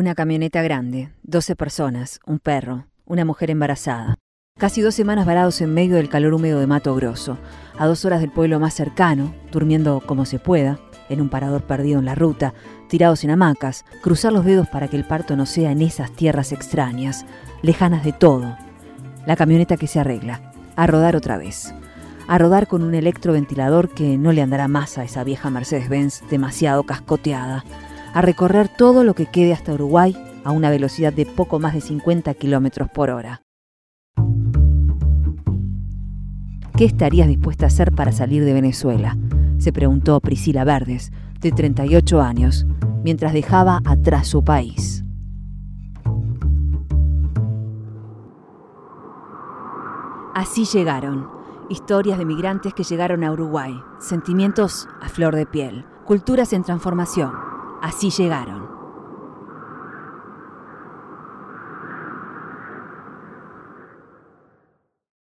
Una camioneta grande, 12 personas, un perro, una mujer embarazada. Casi dos semanas varados en medio del calor húmedo de Mato Grosso, a dos horas del pueblo más cercano, durmiendo como se pueda, en un parador perdido en la ruta, tirados en hamacas, cruzar los dedos para que el parto no sea en esas tierras extrañas, lejanas de todo. La camioneta que se arregla, a rodar otra vez. A rodar con un electroventilador que no le andará más a esa vieja Mercedes-Benz demasiado cascoteada. A recorrer todo lo que quede hasta Uruguay a una velocidad de poco más de 50 kilómetros por hora. ¿Qué estarías dispuesta a hacer para salir de Venezuela? Se preguntó Priscila Verdes, de 38 años, mientras dejaba atrás su país. Así llegaron. Historias de migrantes que llegaron a Uruguay. Sentimientos a flor de piel. Culturas en transformación. Así llegaron.